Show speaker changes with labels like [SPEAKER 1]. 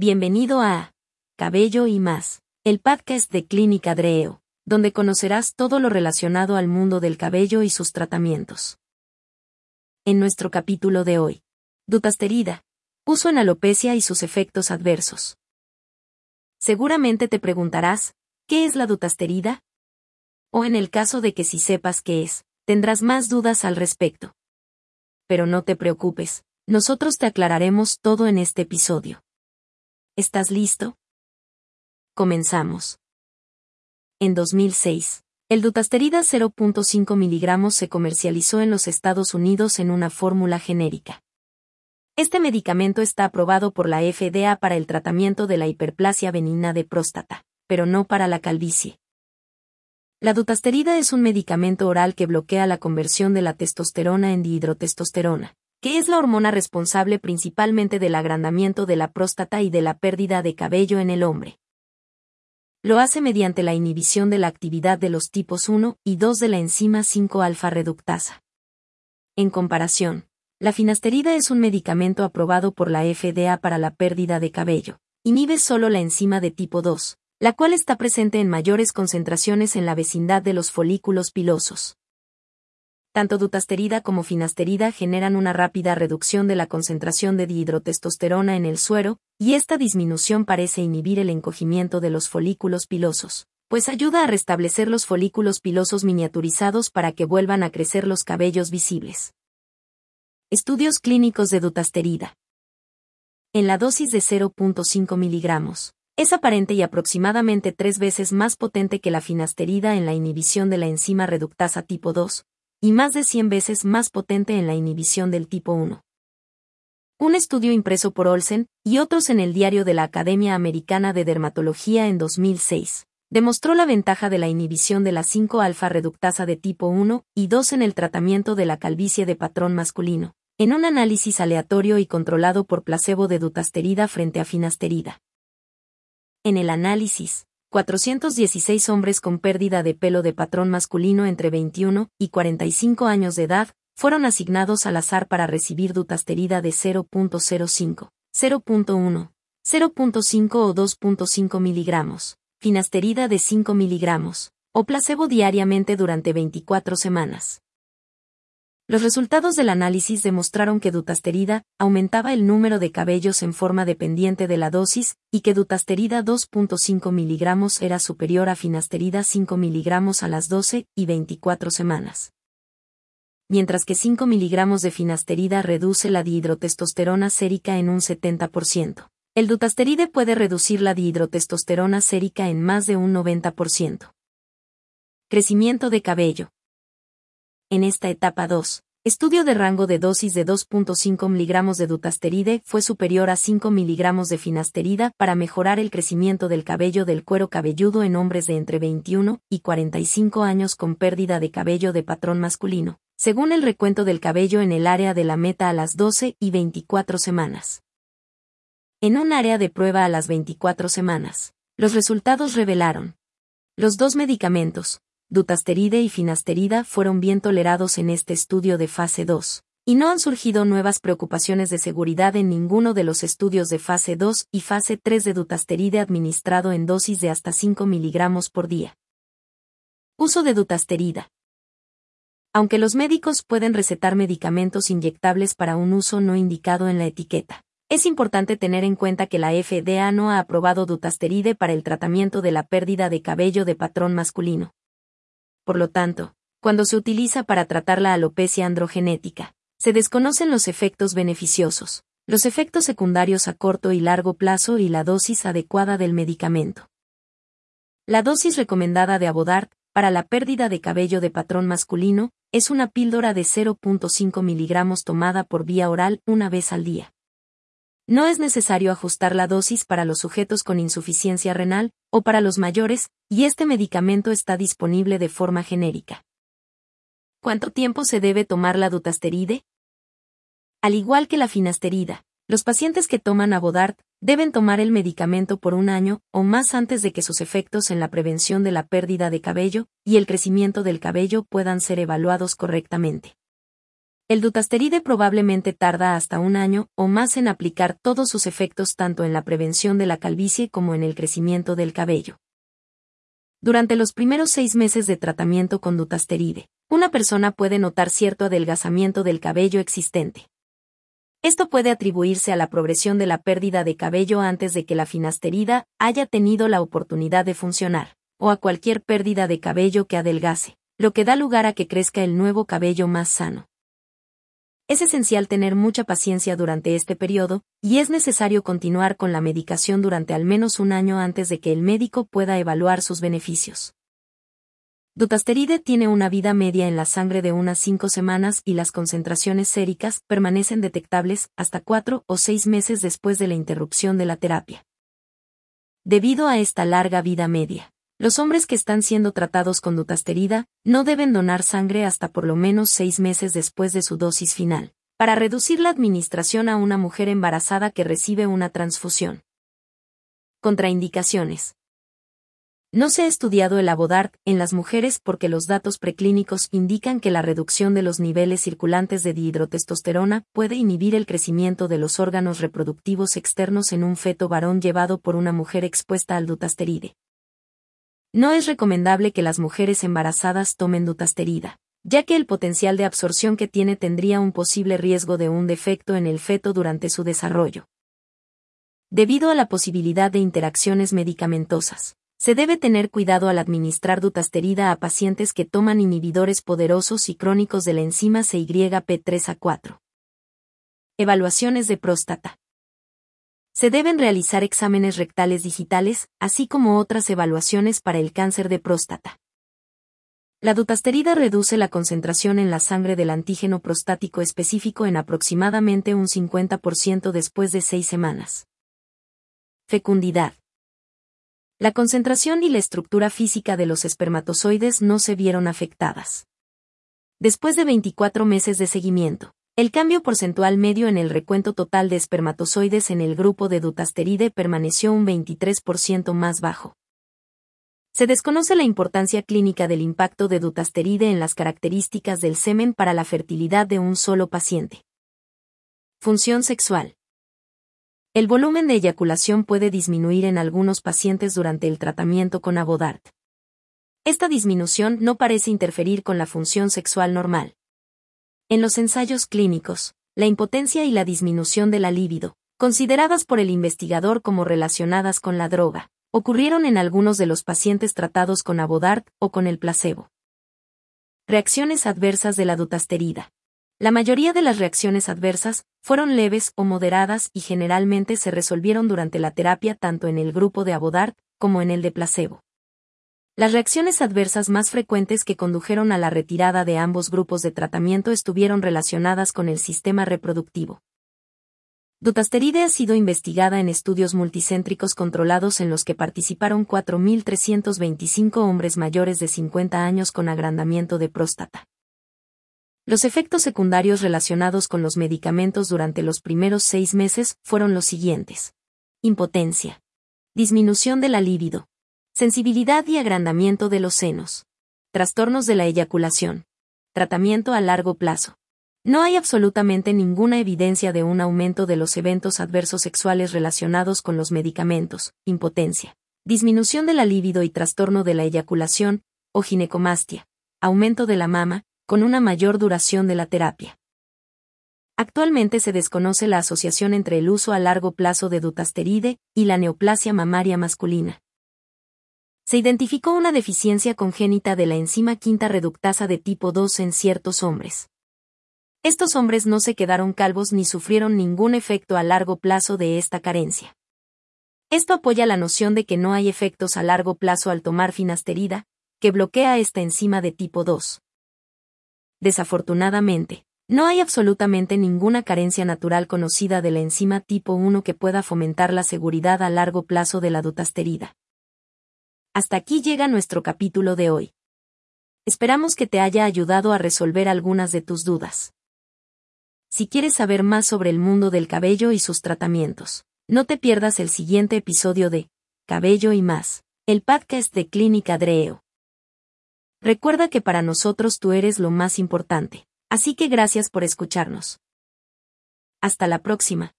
[SPEAKER 1] Bienvenido a Cabello y más, el podcast de Clínica Dreo, donde conocerás todo lo relacionado al mundo del cabello y sus tratamientos. En nuestro capítulo de hoy, dutasterida, uso en alopecia y sus efectos adversos. Seguramente te preguntarás, ¿qué es la dutasterida? O en el caso de que si sepas qué es, tendrás más dudas al respecto. Pero no te preocupes, nosotros te aclararemos todo en este episodio. ¿Estás listo? Comenzamos. En 2006, el dutasterida 0.5 miligramos se comercializó en los Estados Unidos en una fórmula genérica. Este medicamento está aprobado por la FDA para el tratamiento de la hiperplasia benigna de próstata, pero no para la calvicie. La dutasterida es un medicamento oral que bloquea la conversión de la testosterona en dihidrotestosterona, que es la hormona responsable principalmente del agrandamiento de la próstata y de la pérdida de cabello en el hombre. Lo hace mediante la inhibición de la actividad de los tipos 1 y 2 de la enzima 5-alfa reductasa. En comparación, la finasterida es un medicamento aprobado por la FDA para la pérdida de cabello. Inhibe solo la enzima de tipo 2, la cual está presente en mayores concentraciones en la vecindad de los folículos pilosos tanto dutasterida como finasterida generan una rápida reducción de la concentración de dihidrotestosterona en el suero, y esta disminución parece inhibir el encogimiento de los folículos pilosos, pues ayuda a restablecer los folículos pilosos miniaturizados para que vuelvan a crecer los cabellos visibles. Estudios clínicos de dutasterida. En la dosis de 0.5 miligramos, es aparente y aproximadamente tres veces más potente que la finasterida en la inhibición de la enzima reductasa tipo 2, y más de 100 veces más potente en la inhibición del tipo 1. Un estudio impreso por Olsen y otros en el diario de la Academia Americana de Dermatología en 2006 demostró la ventaja de la inhibición de la 5-alfa reductasa de tipo 1 y 2 en el tratamiento de la calvicie de patrón masculino, en un análisis aleatorio y controlado por placebo de dutasterida frente a finasterida. En el análisis, 416 hombres con pérdida de pelo de patrón masculino entre 21 y 45 años de edad fueron asignados al azar para recibir dutasterida de 0.05, 0.1, 0.5 o 2.5 miligramos, finasterida de 5 miligramos, o placebo diariamente durante 24 semanas. Los resultados del análisis demostraron que dutasterida aumentaba el número de cabellos en forma dependiente de la dosis, y que dutasterida 2.5 miligramos era superior a finasterida 5 miligramos a las 12 y 24 semanas. Mientras que 5 miligramos de finasterida reduce la dihidrotestosterona sérica en un 70%. El dutasteride puede reducir la dihidrotestosterona sérica en más de un 90%. Crecimiento de cabello. En esta etapa 2, estudio de rango de dosis de 2.5 mg de dutasteride fue superior a 5 mg de finasterida para mejorar el crecimiento del cabello del cuero cabelludo en hombres de entre 21 y 45 años con pérdida de cabello de patrón masculino, según el recuento del cabello en el área de la meta a las 12 y 24 semanas. En un área de prueba a las 24 semanas, los resultados revelaron los dos medicamentos, dutasteride y finasterida fueron bien tolerados en este estudio de fase 2, y no han surgido nuevas preocupaciones de seguridad en ninguno de los estudios de fase 2 y fase 3 de dutasteride administrado en dosis de hasta 5 miligramos por día. Uso de dutasterida. Aunque los médicos pueden recetar medicamentos inyectables para un uso no indicado en la etiqueta, es importante tener en cuenta que la FDA no ha aprobado dutasteride para el tratamiento de la pérdida de cabello de patrón masculino por lo tanto, cuando se utiliza para tratar la alopecia androgenética, se desconocen los efectos beneficiosos, los efectos secundarios a corto y largo plazo y la dosis adecuada del medicamento. La dosis recomendada de Abodart, para la pérdida de cabello de patrón masculino, es una píldora de 0.5 miligramos tomada por vía oral una vez al día. No es necesario ajustar la dosis para los sujetos con insuficiencia renal, o para los mayores, y este medicamento está disponible de forma genérica. ¿Cuánto tiempo se debe tomar la dutasteride? Al igual que la finasterida, los pacientes que toman Abodart deben tomar el medicamento por un año o más antes de que sus efectos en la prevención de la pérdida de cabello y el crecimiento del cabello puedan ser evaluados correctamente. El dutasteride probablemente tarda hasta un año o más en aplicar todos sus efectos tanto en la prevención de la calvicie como en el crecimiento del cabello. Durante los primeros seis meses de tratamiento con dutasteride, una persona puede notar cierto adelgazamiento del cabello existente. Esto puede atribuirse a la progresión de la pérdida de cabello antes de que la finasterida haya tenido la oportunidad de funcionar, o a cualquier pérdida de cabello que adelgace, lo que da lugar a que crezca el nuevo cabello más sano. Es esencial tener mucha paciencia durante este periodo, y es necesario continuar con la medicación durante al menos un año antes de que el médico pueda evaluar sus beneficios. Dutasteride tiene una vida media en la sangre de unas 5 semanas y las concentraciones séricas permanecen detectables hasta 4 o 6 meses después de la interrupción de la terapia. Debido a esta larga vida media, los hombres que están siendo tratados con dutasterida no deben donar sangre hasta por lo menos seis meses después de su dosis final, para reducir la administración a una mujer embarazada que recibe una transfusión. Contraindicaciones. No se ha estudiado el Abodart en las mujeres porque los datos preclínicos indican que la reducción de los niveles circulantes de dihidrotestosterona puede inhibir el crecimiento de los órganos reproductivos externos en un feto varón llevado por una mujer expuesta al dutasteride. No es recomendable que las mujeres embarazadas tomen dutasterida, ya que el potencial de absorción que tiene tendría un posible riesgo de un defecto en el feto durante su desarrollo. Debido a la posibilidad de interacciones medicamentosas, se debe tener cuidado al administrar dutasterida a pacientes que toman inhibidores poderosos y crónicos de la enzima CYP3 a 4. Evaluaciones de próstata se deben realizar exámenes rectales digitales, así como otras evaluaciones para el cáncer de próstata. La dutasterida reduce la concentración en la sangre del antígeno prostático específico en aproximadamente un 50% después de seis semanas. Fecundidad. La concentración y la estructura física de los espermatozoides no se vieron afectadas. Después de 24 meses de seguimiento, el cambio porcentual medio en el recuento total de espermatozoides en el grupo de dutasteride permaneció un 23% más bajo. Se desconoce la importancia clínica del impacto de dutasteride en las características del semen para la fertilidad de un solo paciente. Función sexual. El volumen de eyaculación puede disminuir en algunos pacientes durante el tratamiento con Abodart. Esta disminución no parece interferir con la función sexual normal. En los ensayos clínicos, la impotencia y la disminución de la libido, consideradas por el investigador como relacionadas con la droga, ocurrieron en algunos de los pacientes tratados con Abodart o con el placebo. Reacciones adversas de la dutasterida. La mayoría de las reacciones adversas fueron leves o moderadas y generalmente se resolvieron durante la terapia tanto en el grupo de Abodart como en el de placebo. Las reacciones adversas más frecuentes que condujeron a la retirada de ambos grupos de tratamiento estuvieron relacionadas con el sistema reproductivo. Dutasteride ha sido investigada en estudios multicéntricos controlados en los que participaron 4.325 hombres mayores de 50 años con agrandamiento de próstata. Los efectos secundarios relacionados con los medicamentos durante los primeros seis meses fueron los siguientes. Impotencia. Disminución de la libido, sensibilidad y agrandamiento de los senos, trastornos de la eyaculación, tratamiento a largo plazo. No hay absolutamente ninguna evidencia de un aumento de los eventos adversos sexuales relacionados con los medicamentos, impotencia, disminución de la libido y trastorno de la eyaculación, o ginecomastia, aumento de la mama, con una mayor duración de la terapia. Actualmente se desconoce la asociación entre el uso a largo plazo de dutasteride y la neoplasia mamaria masculina se identificó una deficiencia congénita de la enzima quinta reductasa de tipo 2 en ciertos hombres. Estos hombres no se quedaron calvos ni sufrieron ningún efecto a largo plazo de esta carencia. Esto apoya la noción de que no hay efectos a largo plazo al tomar finasterida, que bloquea esta enzima de tipo 2. Desafortunadamente, no hay absolutamente ninguna carencia natural conocida de la enzima tipo 1 que pueda fomentar la seguridad a largo plazo de la dutasterida. Hasta aquí llega nuestro capítulo de hoy. Esperamos que te haya ayudado a resolver algunas de tus dudas. Si quieres saber más sobre el mundo del cabello y sus tratamientos, no te pierdas el siguiente episodio de Cabello y más, el podcast de Clínica Dreo. Recuerda que para nosotros tú eres lo más importante. Así que gracias por escucharnos. Hasta la próxima.